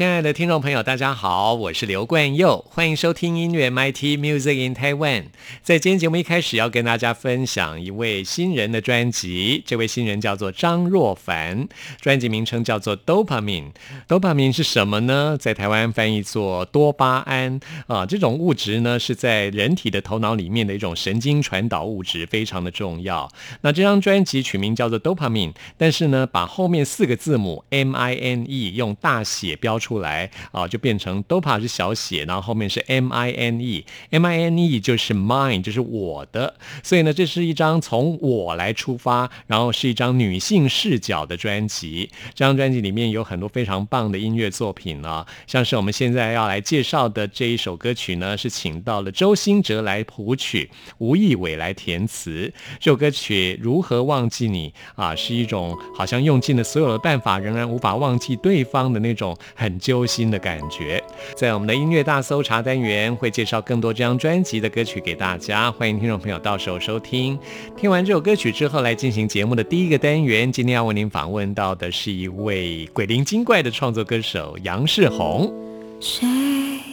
亲爱的听众朋友，大家好，我是刘冠佑，欢迎收听音乐 MIT Music in Taiwan。在今天节目一开始，要跟大家分享一位新人的专辑。这位新人叫做张若凡，专辑名称叫做 Dopamine。Dopamine 是什么呢？在台湾翻译作多巴胺啊，这种物质呢是在人体的头脑里面的一种神经传导物质，非常的重要。那这张专辑取名叫做 Dopamine，但是呢，把后面四个字母 M I N E 用大写标出。出来啊，就变成 Dopa 是小写，然后后面是 M I N E，M I N E 就是 mine，就是我的。所以呢，这是一张从我来出发，然后是一张女性视角的专辑。这张专辑里面有很多非常棒的音乐作品啊，像是我们现在要来介绍的这一首歌曲呢，是请到了周兴哲来谱曲，吴亦伟来填词。这首歌曲如何忘记你啊？是一种好像用尽了所有的办法，仍然无法忘记对方的那种很。揪心的感觉，在我们的音乐大搜查单元会介绍更多这张专辑的歌曲给大家，欢迎听众朋友到时候收听。听完这首歌曲之后，来进行节目的第一个单元。今天要为您访问到的是一位鬼灵精怪的创作歌手杨世宏。谁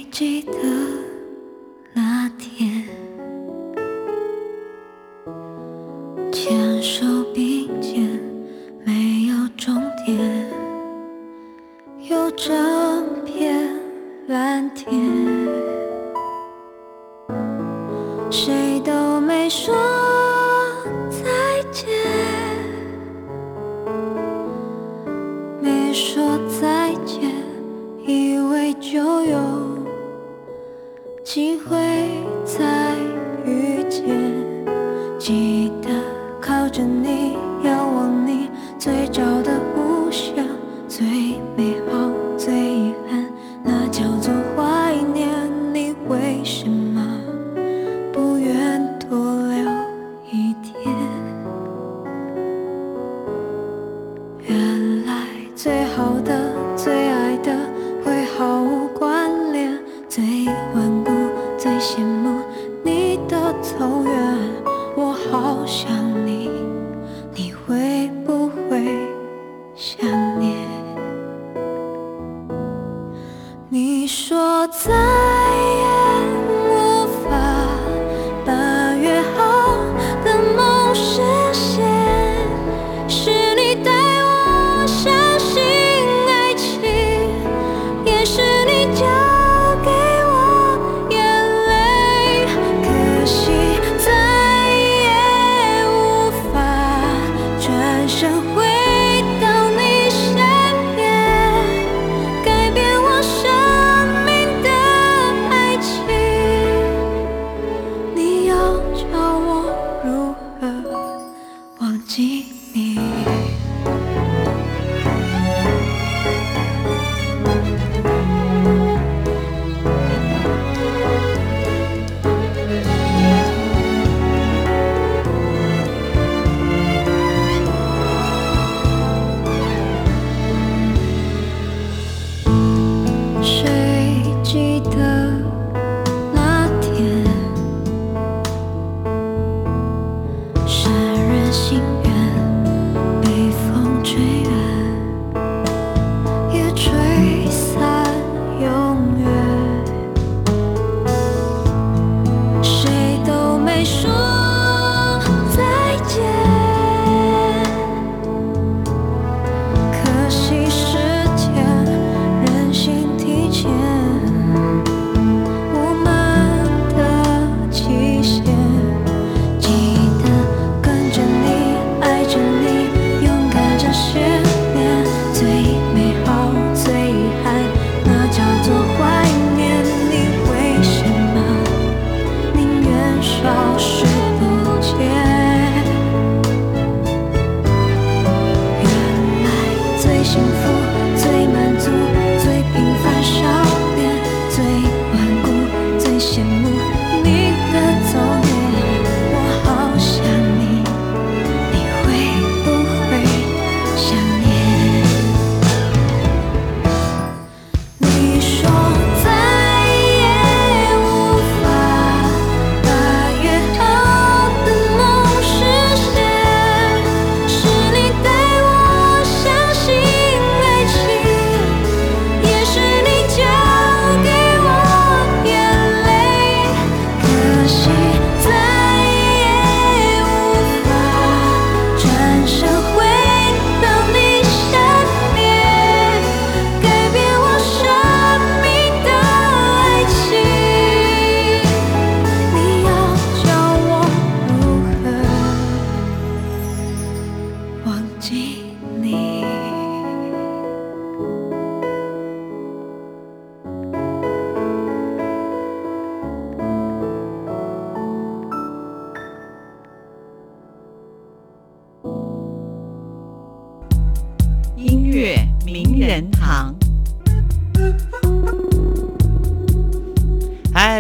记得那天牵手整片蓝天，谁都没说再见，没说再见，以为就有机会再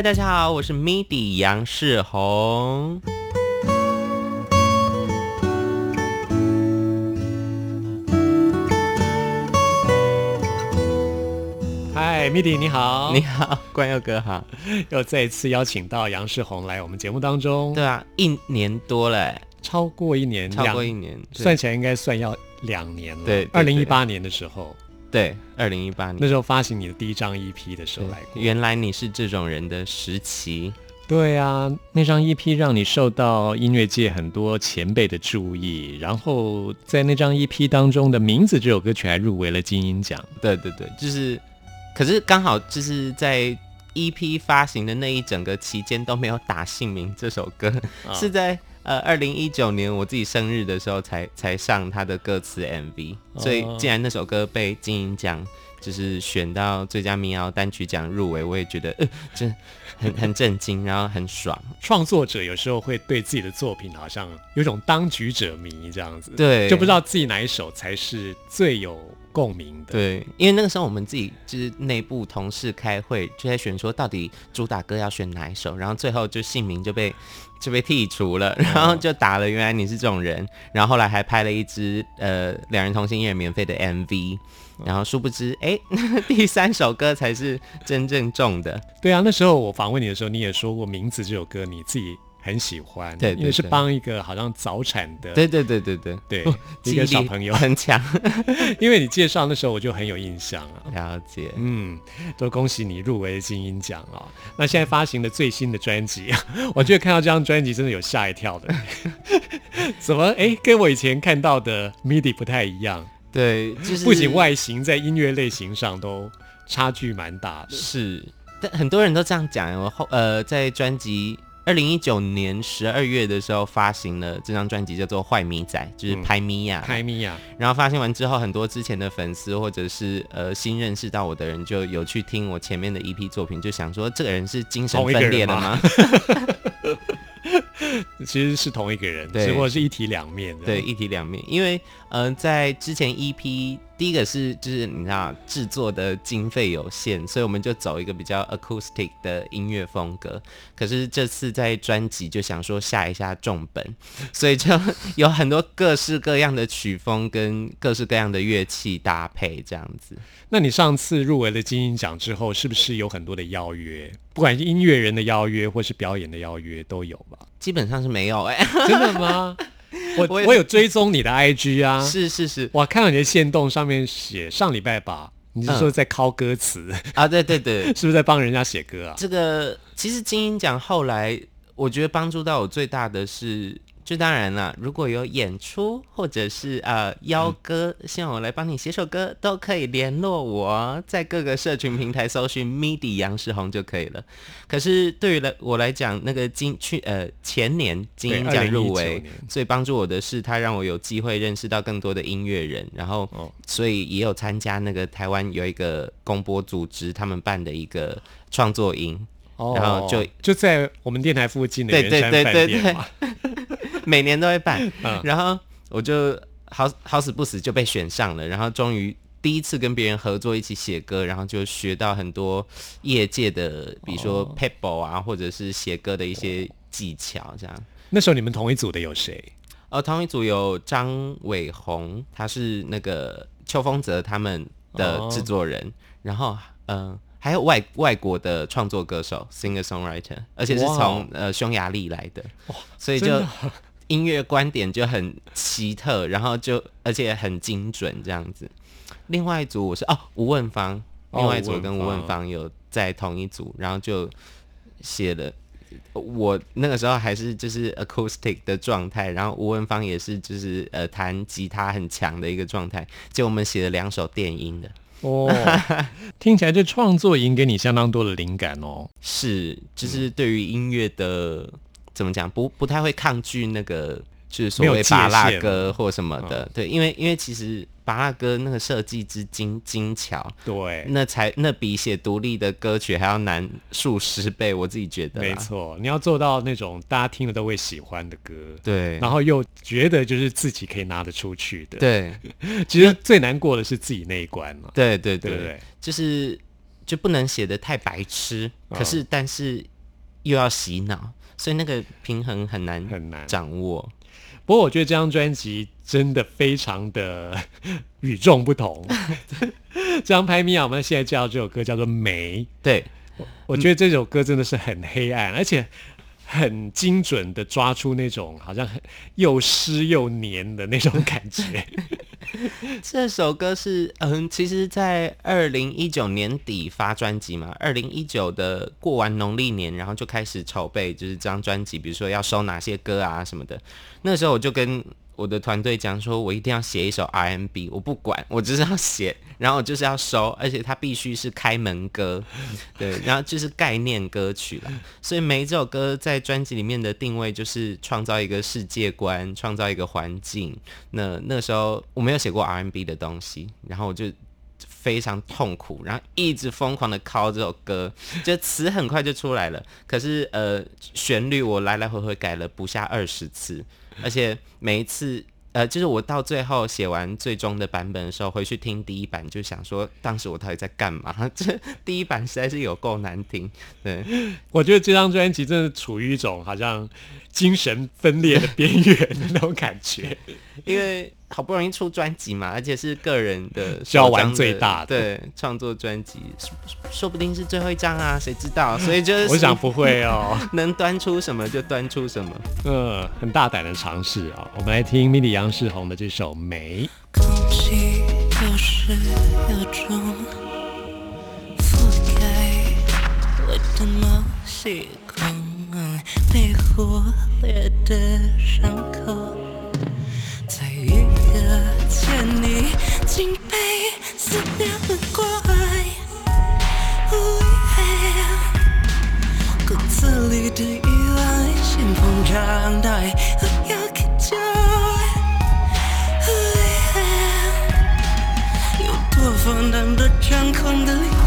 大家好，我是 MIDI 杨世宏。嗨，MIDI 你好，你好，关佑哥好。又再一次邀请到杨世宏来我们节目当中，对啊，一年多了欸，超过一年，超过一年，算起来应该算要两年了。对对。二零一八年的时候，对，二零一八年。那时候发行你的第一张 EP 的时候来过。原来你是这种人的时期，对啊，那张 EP 让你受到音乐界很多前辈的注意，然后在那张 EP 当中的名字这首歌曲还入围了金鹰奖。对对对，就是，可是刚好就是在 EP 发行的那一整个期间都没有打姓名这首歌，啊是在呃二零一九年我自己生日的时候才才上他的歌词 MV，所以哦既然那首歌被金鹰奖就是选到最佳民谣单曲奖入围，我也觉得呃，真很很震惊，然后很爽。创作者有时候会对自己的作品好像有种当局者迷这样子，对，就不知道自己哪一首才是最有共鸣的。对，因为那个时候我们自己就是内部同事开会，就在选说到底主打歌要选哪一首，然后最后就姓名就被就被剔除了，然后就打了原来你是这种人，然后后来还拍了一支呃两人同心一人免费的 MV，然后殊不知哎第三首歌才是真正中的，对啊，那时候我访问你的时候，你也说过《名字》这首歌你自己很喜欢，对对因为是对帮一个好像早产的，对对对对对，一个小朋友，很强，因为你介绍那时候我就很有印象啊。了解。嗯，都恭喜你入围了金鹰奖哦！那现在发行的最新的专辑，我觉得看到这张专辑真的有吓一跳的，怎么哎跟我以前看到的 MIDI 不太一样？对，就是不仅外形，在音乐类型上都差距蛮大的。是，但很多人都这样讲。我后呃，在专辑二零一九年十二月的时候发行了这张专辑，叫做《坏米仔》，就是嗯拍咪呀。拍米呀，然后发行完之后，很多之前的粉丝或者是呃新认识到我的人，就有去听我前面的一批作品，就想说这个人是精神分裂了吗？其实是同一个人，对只不过是一体两面的。对，一体两面。因为呃，在之前 EP 第一个是就是你知道制作的经费有限，所以我们就走一个比较 acoustic 的音乐风格。可是这次在专辑就想说下一下重本，所以就有很多各式各样的曲风跟各式各样的乐器搭配这样子。那你上次入围了金鹰奖之后，是不是有很多的邀约？不管是音乐人的邀约，或是表演的邀约，都有吧？基本上是没有哎、真的吗？我我我有追踪你的 IG 啊，是是是。我看到你的线动上面写上礼拜吧，你是说在敲歌词，啊，对对对，是不是在帮人家写歌啊？这个其实金鹰奖后来，我觉得帮助到我最大的是，就当然了，如果有演出或者是呃邀歌，希望我来帮你写首歌，都可以联络我，在各个社群平台搜寻 MIDI 杨世宏就可以了。可是对于来我来讲，那个金去呃前年金鹰奖入2019围年，最帮助我的是，他让我有机会认识到更多的音乐人，然后哦所以也有参加那个台湾有一个公播组织他们办的一个创作营。哦然后就就在我们电台附近的对对对对对。每年都会办，嗯然后我就好好死不死就被选上了，然后终于第一次跟别人合作一起写歌，然后就学到很多业界的，比如说哦 pebble 啊，或者是写歌的一些技巧这样。那时候你们同一组的有谁？哦，同一组有张伟宏，他是那个邱风泽他们的哦制作人，然后嗯、呃还有外外国的创作歌手 singer songwriter，而且是从呃匈牙利来的，所以就音乐观点就很奇特，然后就而且很精准这样子。另外一组我是哦吴问芳，哦另外一组跟吴问芳芳有在同一组，然后就写了。我那个时候还是就是 acoustic 的状态，然后吴文芳也是就是呃弹吉他很强的一个状态，就我们写了两首电音的，哦，听起来这创作营给你相当多的灵感哦。是就是对于音乐的怎么讲，不不太会抗拒那个就是所谓没有界拔蜡限歌或什么的，对，因为因为其实巴拉歌那个设计之精精巧，对，那才那比写独立的歌曲还要难数十倍，我自己觉得。没，错，你要做到那种大家听了都会喜欢的歌，对，然后又觉得就是自己可以拿得出去的。，对 其实最难过的是自己那一关嘛，对对对？就是就不能写的太白痴，嗯可是但是又要洗脑，所以那个平衡很难很难。掌握。不过我觉得这张专辑真的非常的 与众不同。这张拍咪啊，我们现在叫这首歌叫做《梅》，对，我觉得这首歌真的是很黑暗，而且很精准的抓出那种好像很又湿又黏的那种感觉。这首歌是嗯，其实，在二零一九年底发专辑嘛，二零一九的过完农历年，然后就开始筹备，就是这张专辑，比如说要收哪些歌啊什么的。那时候我就跟我的团队讲说，我一定要写一首 R&B，我不管，我就是要写，然后我就是要收，而且它必须是开门歌，对，然后就是概念歌曲啦。所以每一首歌在专辑里面的定位就是创造一个世界观，创造一个环境。那那时候我没有写过 R&B 的东西，然后我就非常痛苦，然后一直疯狂的敲这首歌，就词很快就出来了，可是呃旋律我来来回回改了不下二十次，而且每一次。呃，就是我到最后写完最终的版本的时候，回去听第一版，就想说当时我到底在干嘛？这第一版实在是有够难听。对，我觉得这张专辑真的处于一种好像精神分裂的边缘的那种感觉。因为好不容易出专辑嘛，而且是个人的 就要玩最大的对，创作专辑，说说不定是最后一张啊，谁知道？所以就是我想不会哦，能端出什么就端出什么。嗯，很大胆的尝试啊。我们来听 MIDI 杨世宏的这首《梅》。空气有湿有重，覆盖我的毛细孔，被忽略的伤口，在看你竟被思念了过来。哦耶骨子里的依赖，先膨胀到我要开救。有多放荡，多张狂的灵魂，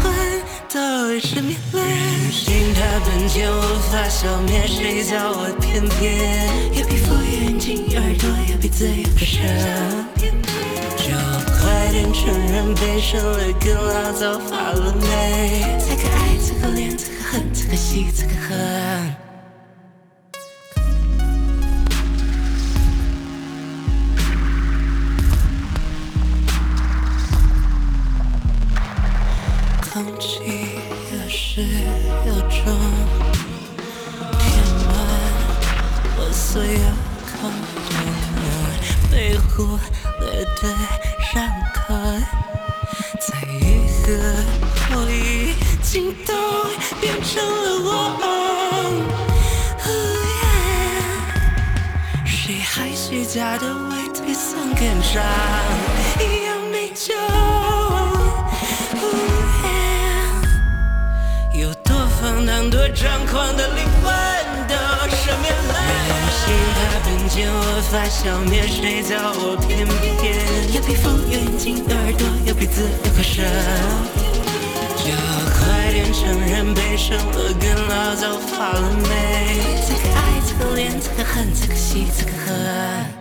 到底是迷恋。人性它本就无法消灭，谁叫我偏偏要皮肤、有眼睛、有耳朵、要鼻子、有个舌。就快点承认，悲伤了更老早发了霉。才可爱，才可怜，才可恨，才可惜，才可恨。洞，被忽略的伤口，在愈合我已经都变成了我。哦耶谁还虚假的为推送更长，一样没救。哦耶有多放荡，多张狂的灵魂它本就无法消灭，谁叫我偏偏有皮肤、有眼睛、有耳朵、有鼻子、有口舌。就快点承认，被伤了更老早发了霉。这个爱，这个恋，这个恨，这个喜，这个恨。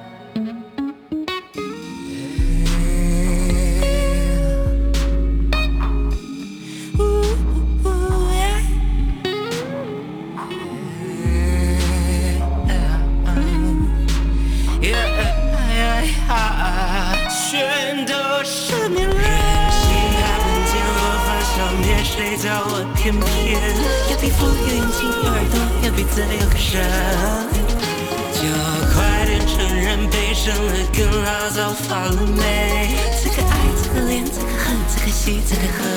谁叫我偏偏要皮肤、要眼睛、耳朵、要鼻子、有个舌。就快点承认，被伤了更老早发了霉。才可爱，才可怜，才可恨，才可惜，才可恨。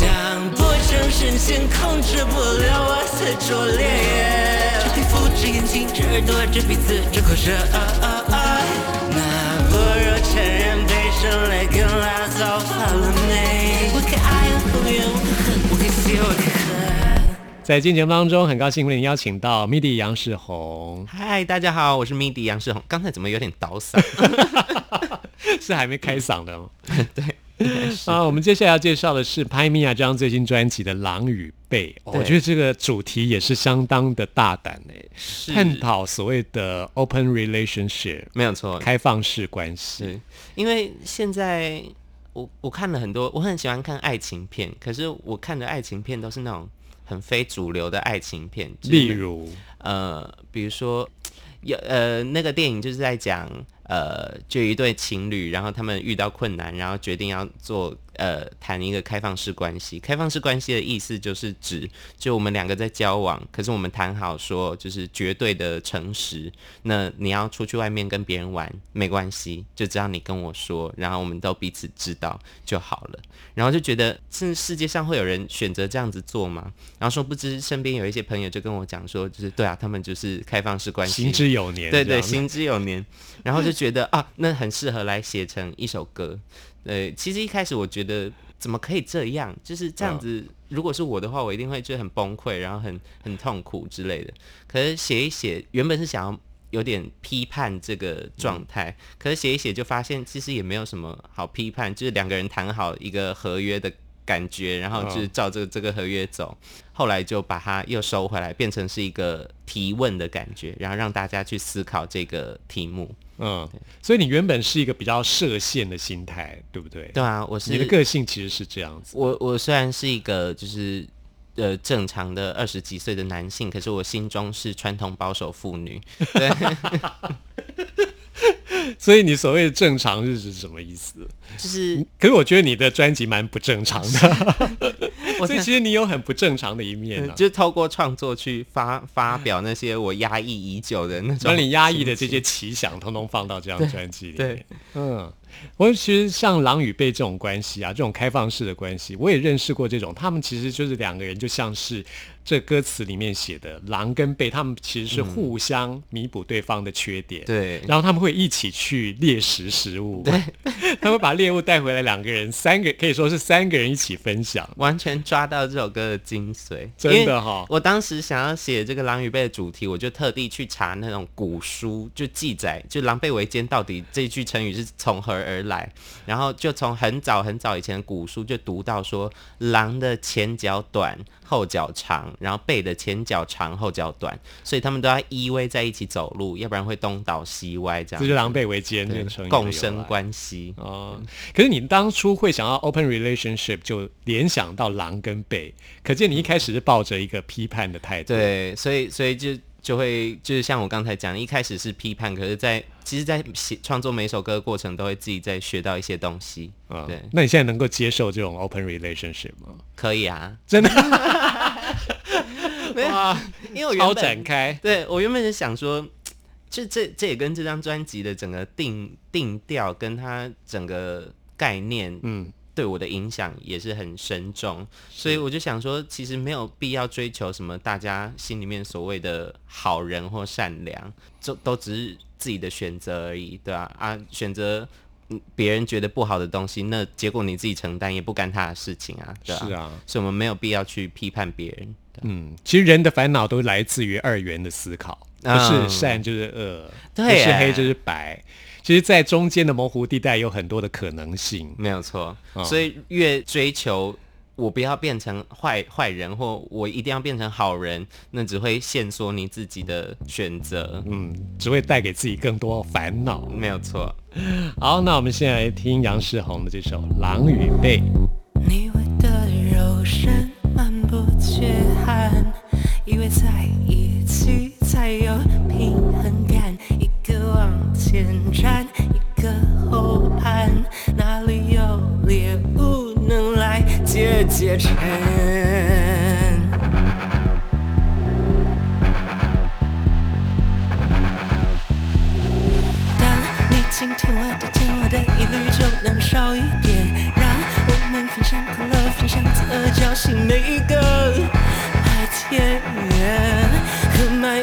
当波长深陷，控制不了我的拙劣。这皮肤，这眼睛，这耳朵，这鼻子，这口舌。啊啊啊那不如承认，被伤泪更老早发了霉。在今天节目当中，很高兴为您邀请到 MIDI 杨世宏。嗨，大家好，我是 MIDI 杨世宏。刚才怎么有点倒嗓？是还没开嗓的吗？对。啊，我们接下来要介绍的是拍米娅这张最新专辑的《狼与贝》，我觉得这个主题也是相当的大胆诶，探讨所谓的 open relationship，没有错，开放式关系。因为现在我我看了很多，我很喜欢看爱情片，可是我看的爱情片都是那种很非主流的爱情片，例如呃，比如说有呃那个电影就是在讲。呃，就一对情侣，然后他们遇到困难，然后决定要做。呃，谈一个开放式关系。开放式关系的意思就是指，就我们两个在交往，可是我们谈好说，就是绝对的诚实。那你要出去外面跟别人玩，没关系，就只要你跟我说，然后我们都彼此知道就好了。然后就觉得，这世界上会有人选择这样子做吗？然后说不知身边有一些朋友就跟我讲说，就是对啊，他们就是开放式关系，行之有年，对对，行之有年。然后就觉得啊，那很适合来写成一首歌。呃，其实一开始我觉得怎么可以这样，就是这样子。如果是我的话，我一定会觉得很崩溃，然后很很痛苦之类的。可是写一写，原本是想要有点批判这个状态，可是写一写就发现其实也没有什么好批判，就是两个人谈好一个合约的感觉，然后就是照这个这个合约走。后来就把它又收回来，变成是一个提问的感觉，然后让大家去思考这个题目。嗯，所以你原本是一个比较设限的心态，对不对？对啊，我是你的个性其实是这样子。我我虽然是一个就是呃正常的二十几岁的男性，可是我心中是传统保守妇女。对。所以你所谓的正常是指什么意思？就是，可是我觉得你的专辑蛮不正常的。所以其实你有很不正常的一面，就是透过创作去发发表那些我压抑已久的那种，把你压抑的这些奇想，通通放到这张专辑里。对，嗯。我其实像狼与贝这种关系啊，这种开放式的关系，我也认识过这种。他们其实就是两个人，就像是这歌词里面写的狼跟贝，他们其实是互相弥补对方的缺点。对，然后他们会一起去猎食食物。对，他们把猎物带回来，两个人三个可以说是三个人一起分享，完全抓到这首歌的精髓。真的哈！我当时想要写这个狼与贝的主题，我就特地去查那种古书，就记载就狼狈为奸到底这句成语是从何。而来，然后就从很早很早以前的古书就读到说，狼的前脚短，后脚长，然后背的前脚长，后脚短，所以他们都要依偎在一起走路，要不然会东倒西歪这样。这就狼狈为奸，共生关系哦。可是你当初会想要 open relationship，就联想到狼跟狈，可见你一开始是抱着一个批判的态度。对，所以所以就。就会就是像我刚才讲，一开始是批判，可是，在其实，在写创作每一首歌的过程，都会自己在学到一些东西。嗯，对。那你现在能够接受这种 open relationship 吗？可以啊，真的。没有，因为我原本展开，对我原本是想说，就这这也跟这张专辑的整个定定调，跟它整个概念，嗯。对我的影响也是很深重，所以我就想说，其实没有必要追求什么大家心里面所谓的好人或善良，就都只是自己的选择而已，对吧？啊，选择别人觉得不好的东西，那结果你自己承担，也不干他的事情啊，对是啊，所以我们没有必要去批判别人。嗯，其实人的烦恼都来自于二元的思考，不是善就是恶，不是黑就是白。其实，在中间的模糊地带有很多的可能性，没有错。所以，越追求我不要变成坏坏人，或我一定要变成好人，那只会限缩你自己的选择，嗯，只会带给自己更多烦恼。没有错。好，那我们现在来听杨世宏的这首《狼与狈》。你的柔身满不缺憾，以为在一起才有平衡前站，一个后盼，哪里有猎物能来解解馋？当你倾听我的，听我的疑虑就能少一点，让我们分享快乐，分享自交心每一个白天和满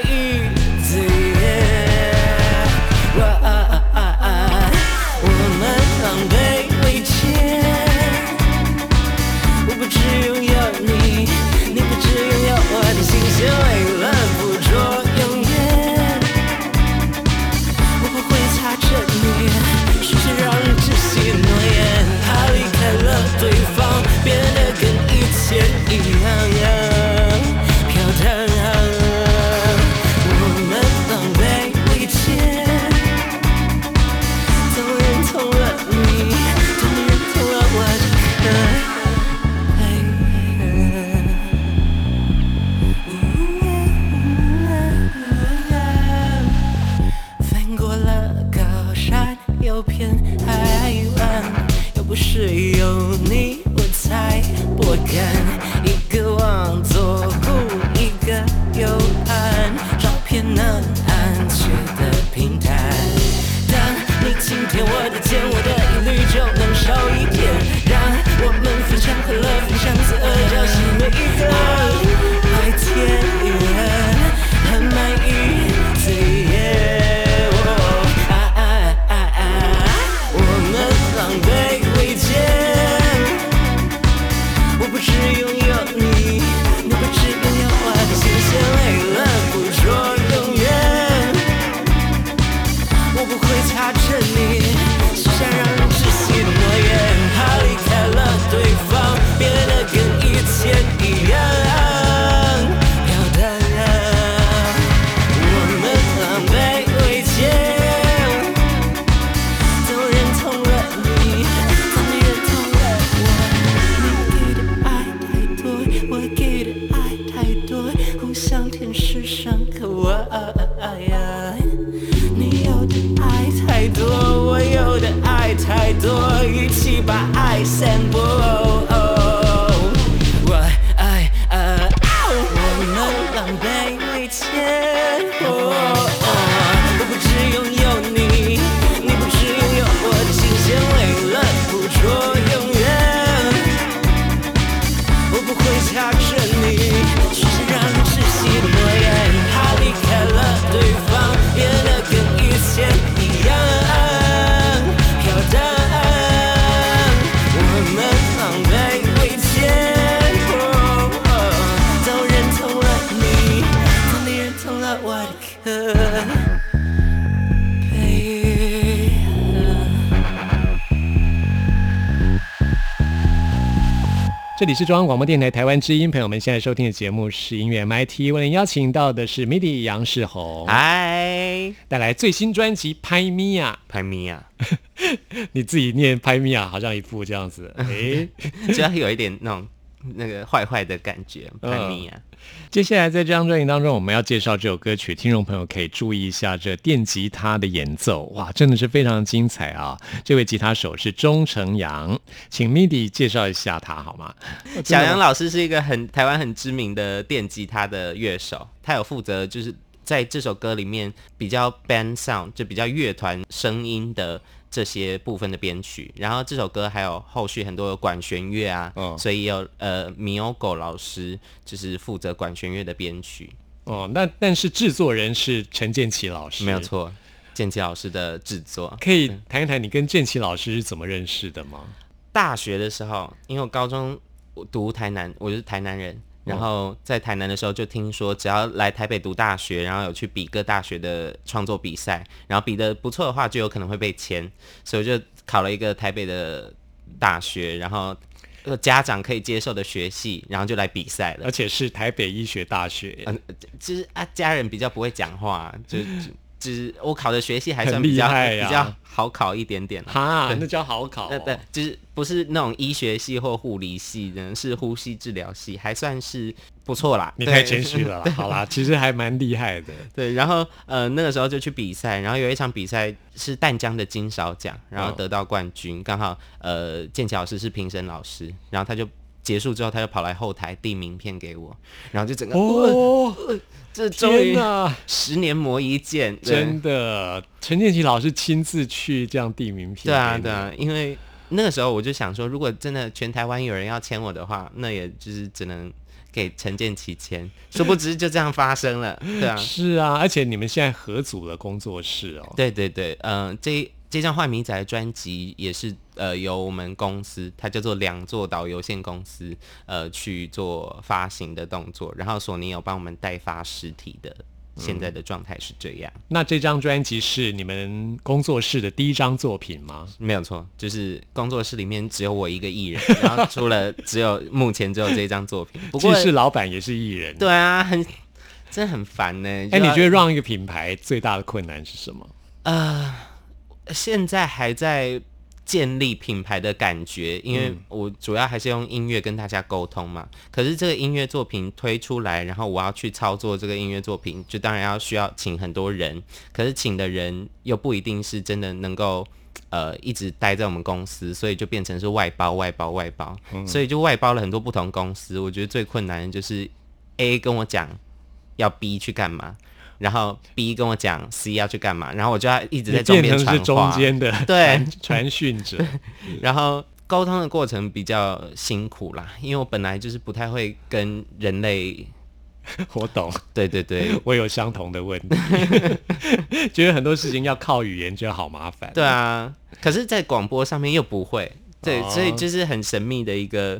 里是中央广播电台台湾之音，朋友们现在收听的节目是音乐 MIT，为您邀请到的是 MIDI 杨世宏，嗨，带来最新专辑《拍咪呀拍咪呀，》，你自己念《拍咪呀》，好像一副这样子，诶。只要有一点那种 那个坏坏的感觉，叛逆啊。接下来在这张专辑当中，我们要介绍这首歌曲，听众朋友可以注意一下这电吉他的演奏，哇，真的是非常精彩啊！这位吉他手是钟成阳，请 MIDI 介绍一下他好吗？小杨老师是一个很台湾很知名的电吉他的乐手，他有负责就是在这首歌里面比较 band sound 就比较乐团声音的这些部分的编曲，然后这首歌还有后续很多有管弦乐啊，嗯所以有呃米欧狗老师就是负责管弦乐的编曲，哦，那但是制作人是陈建奇老师，没有。错，建奇老师的制作。可以谈一谈你跟建奇老师是怎么认识的吗？大学的时候，因为我高中我读台南，我是台南人。然后在台南的时候，就听说只要来台北读大学，然后有去比各大学的创作比赛，然后比的不错的话，就有可能会被签，所以我就考了一个台北的大学，然后呃家长可以接受的学系，然后就来比赛了而。且是台北医学大学，嗯，就是啊，家人比较不会讲话，就就就是我考的学系还算比较比较好考一点点啦。哈，那叫好考、对对哦。，就是不是那种医学系或护理系的，是呼吸治疗系，还算是不错啦。你太谦虚了啦，好啦，其实还蛮厉害的。对，然后呃那个时候就去比赛，然后有一场比赛是淡江的金勺奖，然后嗯得到冠军，刚好呃剑桥老师是评审老师，然后他就结束之后他就跑来后台递名片给我，然后就整个哦，哦，这终于十年磨一剑，真的，陈建奇老师亲自去这样递名片。对啊，对啊，，因为那个时候我就想说，如果真的全台湾有人要签我的话，那也就是只能给陈建奇签，殊不知就这样发生了，对啊，是啊，而且你们现在合组了工作室哦。对对对，嗯、这这张坏迷仔的专辑也是呃由我们公司，它叫做两座岛有限公司，呃去做发行的动作，然后索尼有帮我们代发实体的。现在的状态是这样，那这张专辑是你们工作室的第一张作品吗？没有错，就是工作室里面只有我一个艺人，然后除了只有目前只有这张作品，不过既是老板也是艺人。对啊，很真的很烦呢。哎，你觉得得让一个品牌最大的困难是什么？现在还在建立品牌的感觉？因为我主要还是用音乐跟大家沟通嘛。可是这个音乐作品推出来，然后我要去操作这个音乐作品，就当然要需要请很多人。可是请的人又不一定是真的能够。呃，一直待在我们公司，所以就变成是外包、外包、外包，所以就外包了很多不同公司。我觉得最困难的就是 A 跟我讲要 B 去干嘛，然后 B 跟我讲 C 要去干嘛，然后我就要一直在中间传话，中间的对。传传讯者。然后沟通的过程比较辛苦啦，因为我本来就是不太会跟人类，我懂，对对对。我有相同的问题，觉得很多事情要靠语言，觉得好麻烦。对啊，可是，在广播上面又不会，对，哦。所以就是很神秘的一个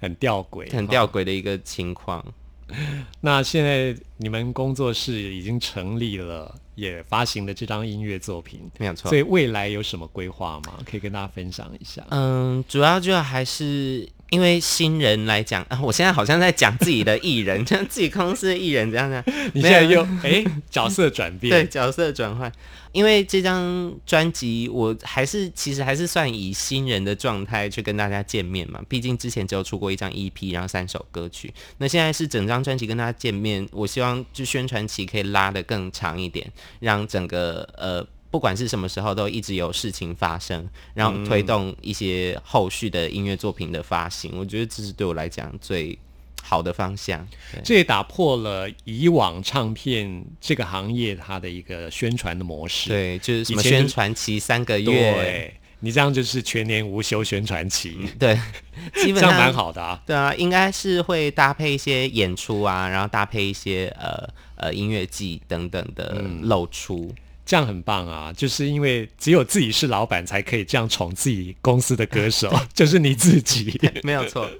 很吊诡，很吊诡的一个情况。那现在你们工作室已经成立了，也发行了这张音乐作品，没有错所以未来有什么规划吗？可以跟大家分享一下。嗯，主要就还是因为新人来讲，啊，我现在好像在讲自己的艺人，像自己公司的艺人这样的。你现在又 哎角色转变，对角色转换，因为这张专辑我还是其实还是算以新人的状态去跟大家见面嘛，毕竟之前只有出过一张 EP，然后三首歌曲，那现在是整张专辑跟大家见面，我希望就宣传期可以拉得更长一点，让整个呃。不管是什么时候，都一直有事情发生，然后推动一些后续的音乐作品的发行。我觉得这是对我来讲最好的方向。这也打破了以往唱片这个行业它的一个宣传的模式。对，就是什么宣传期三个月，对，你这样就是全年无休宣传期，对，基本上蛮好的啊。对啊，应该是会搭配一些演出啊，然后搭配一些呃呃音乐季等等的嗯露出。这样很棒啊！就是因为只有自己是老板，才可以这样宠自己公司的歌手，就是你自己。没有错。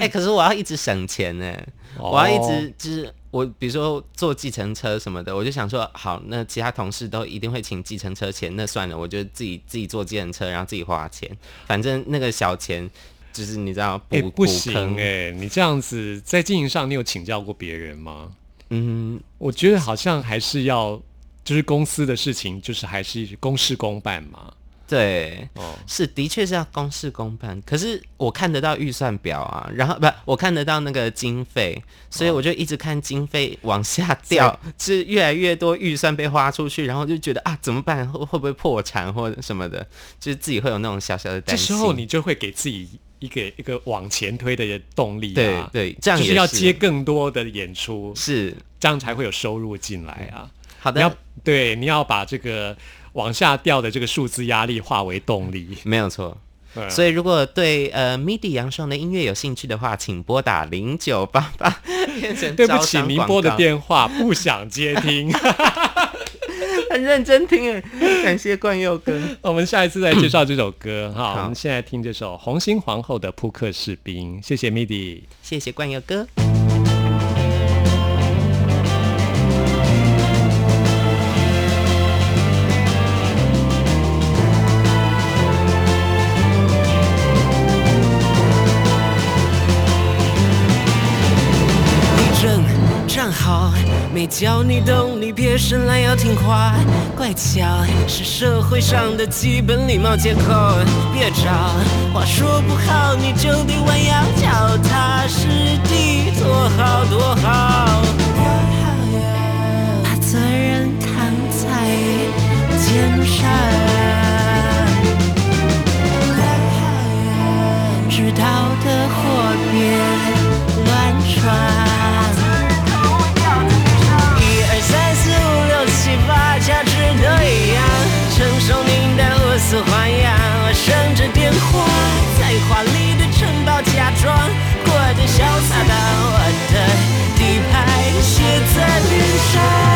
哎、可是我要一直省钱呢，哦我要一直就是我，比如说坐计程车什么的，我就想说，好，那其他同事都一定会请计程车钱，那算了，我就自己自己坐计程车，然后自己花钱，反正那个小钱就是你知道不补行坑哎、你这样子在经营上，你有请教过别人吗？嗯，我觉得好像还是要，就是公司的事情，就是还是公事公办嘛。对，哦，是，的确是要公事公办。可是我看得到预算表啊，然后 不，我看得到那个经费，所以我就一直看经费往下掉，是越来越多预算被花出去，然后就觉得啊，怎么办？会会不会破产或者什么的？就是自己会有那种小小的这时担心。候你就会给自己一个一个往前推的动力对啊。对，这样也就是要接更多的演出，是这样才会有收入进来啊。好你要的，对，你要把这个往下掉的这个数字压力化为动力。没有错。嗯所以，如果对呃 MIDI 杨爽的音乐有兴趣的话，请拨打零九八八，对不起，您拨的告电话不想接听。很认真听哎，感谢冠佑哥。我们下一次再介绍这首歌 哈。好我们现在听这首红心皇后的扑克士兵，谢谢 MIDI。谢谢冠佑哥。没教你懂，你别生来要听话。乖巧是社会上的基本礼貌借口，别找话说不好，你就得弯腰脚踏实地，多好多好。把责任扛在肩上。知道的货别乱传。做花样。我省着点花，在华丽的城堡假装过得潇洒把我的底牌写在脸上。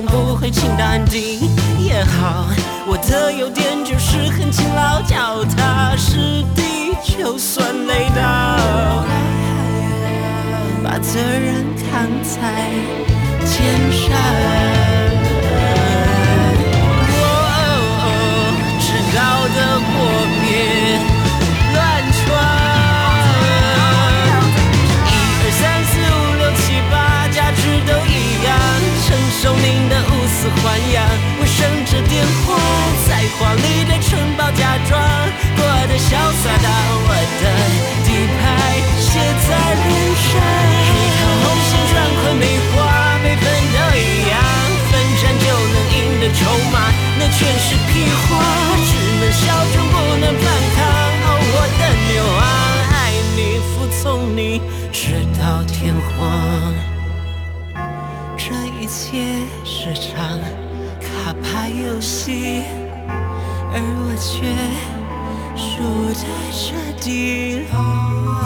不会倾倒安定也好。我的优点就是很勤劳，脚踏实地，就算累到，把责任扛在肩上。哦，知道的受您的无私豢养。我省着点花，在华丽的城堡假装过得潇洒到我的底牌写在脸上。一条红心转坤梅花，每分都一样，奋战就能赢得筹码，那全是屁话，我只能效忠不能反抗。哦，我的牛啊，爱你服从你，直到天荒。这一切是场卡牌游戏，而我却输在这地。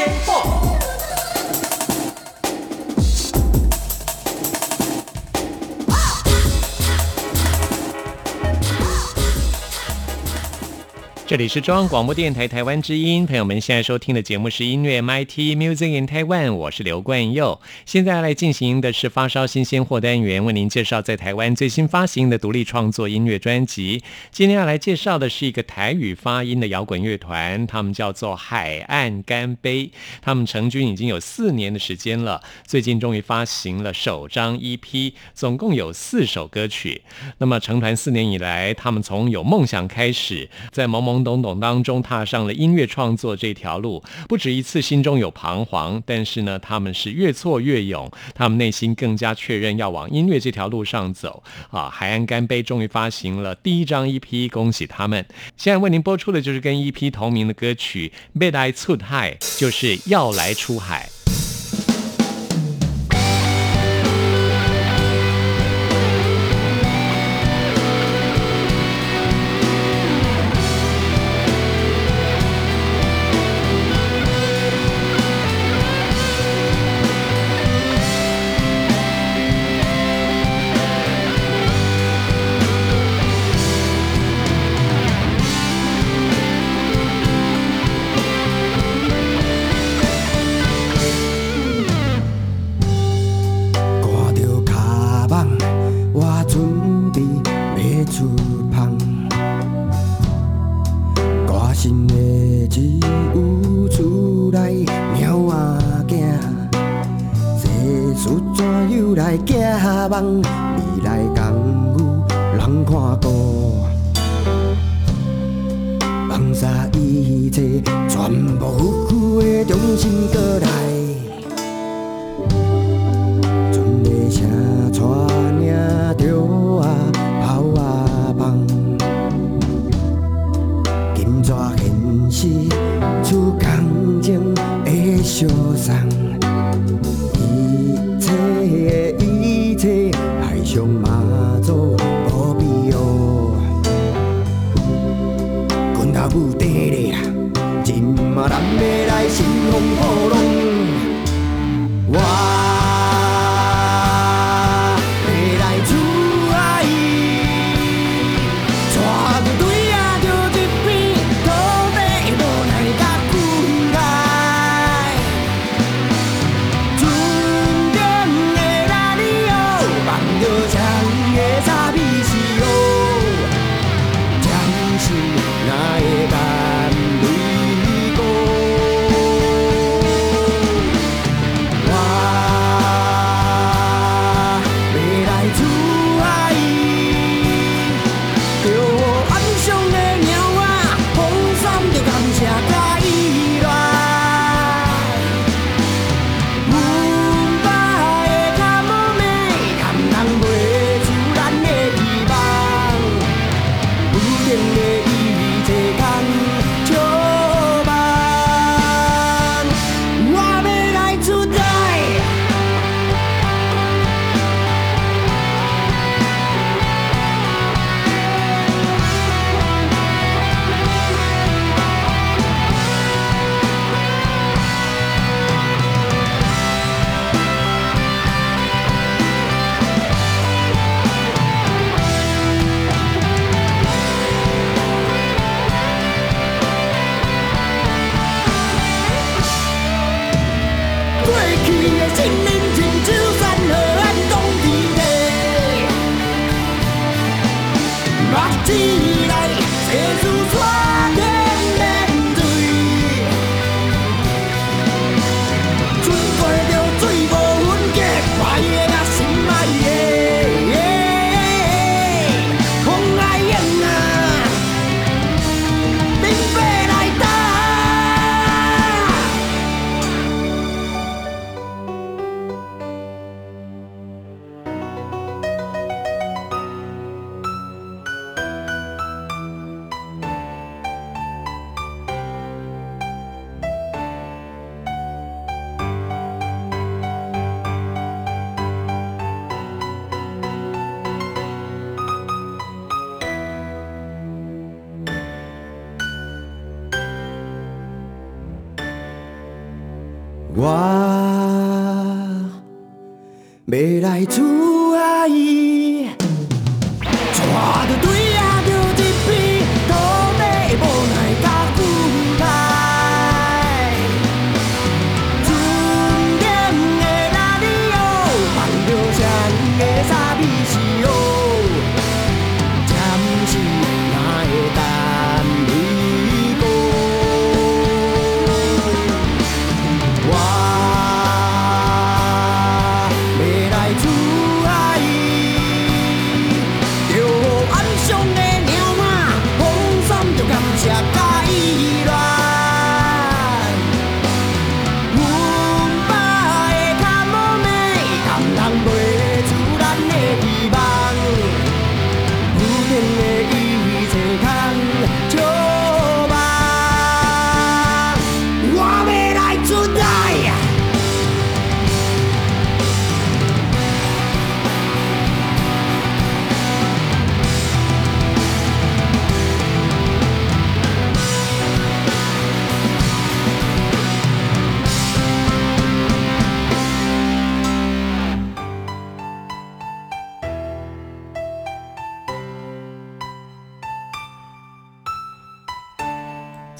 新鲜货。这里是中央广播电台台湾之音，朋友们现在收听的节目是音乐 MIT Music in Taiwan，我是刘冠佑。现在来进行的是发烧新鲜货单元，为您介绍在台湾最新发行的独立创作音乐专辑。今天要来介绍的是一个台语发音的摇滚乐团，他们叫做海岸干杯。他们成军已经有四年的时间了，最近终于发行了首张 EP，总共有四首歌曲。那么成团四年以来，他们从有梦想开始，在懵懵懂当中踏上了音乐创作这条路，不止一次心中有彷徨，但是呢，他们是越挫越勇，他们内心更加确认要往音乐这条路上走啊！海岸干杯终于发行了第一张 EP，恭喜他们！现在为您播出的就是跟 EP 同名的歌曲《被来出海》，就是要来出海。带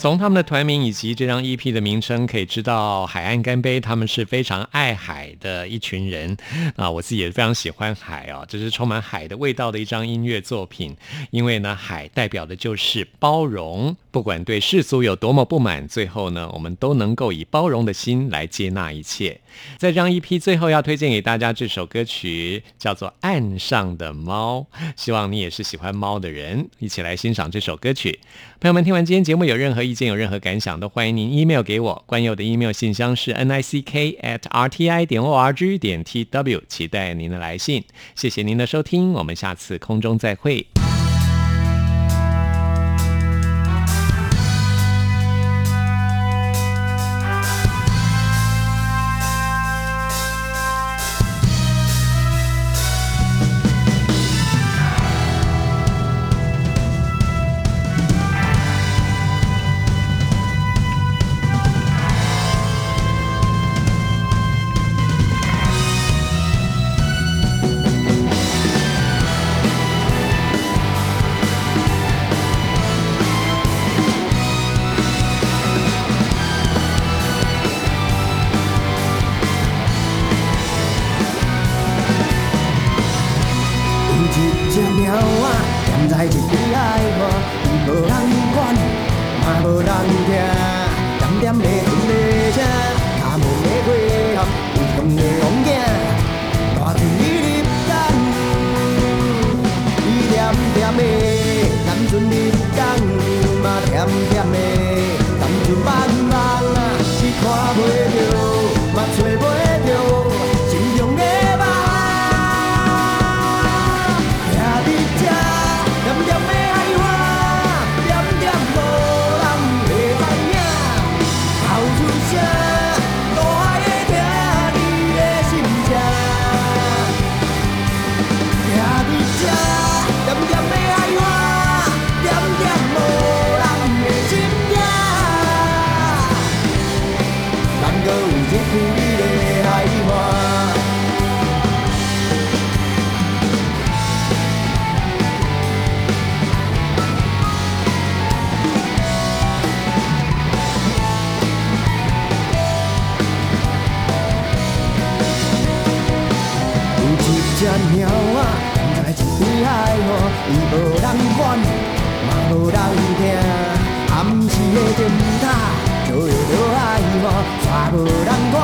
从他们的团名以及这张 EP 的名称，可以知道海岸干杯他们是非常爱海的一群人啊。我自己也非常喜欢海啊，这是充满海的味道的一张音乐作品。因为呢，海代表的就是包容，不管对世俗有多么不满，最后呢，我们都能够以包容的心来接纳一切。在这张 EP 最后要推荐给大家这首歌曲，叫做《岸上的猫》，希望你也是喜欢猫的人，一起来欣赏这首歌曲。朋友们，听完今天节目有任何意见、有任何感想，都欢迎您 email 给我。关佑的 email 信箱是 n i c k at r t i 点 o r g 点 t w，期待您的来信。谢谢您的收听，我们下次空中再会。爱我，伊无人管，嘛无人听，点点的时的电塔照会着海岸，却无人看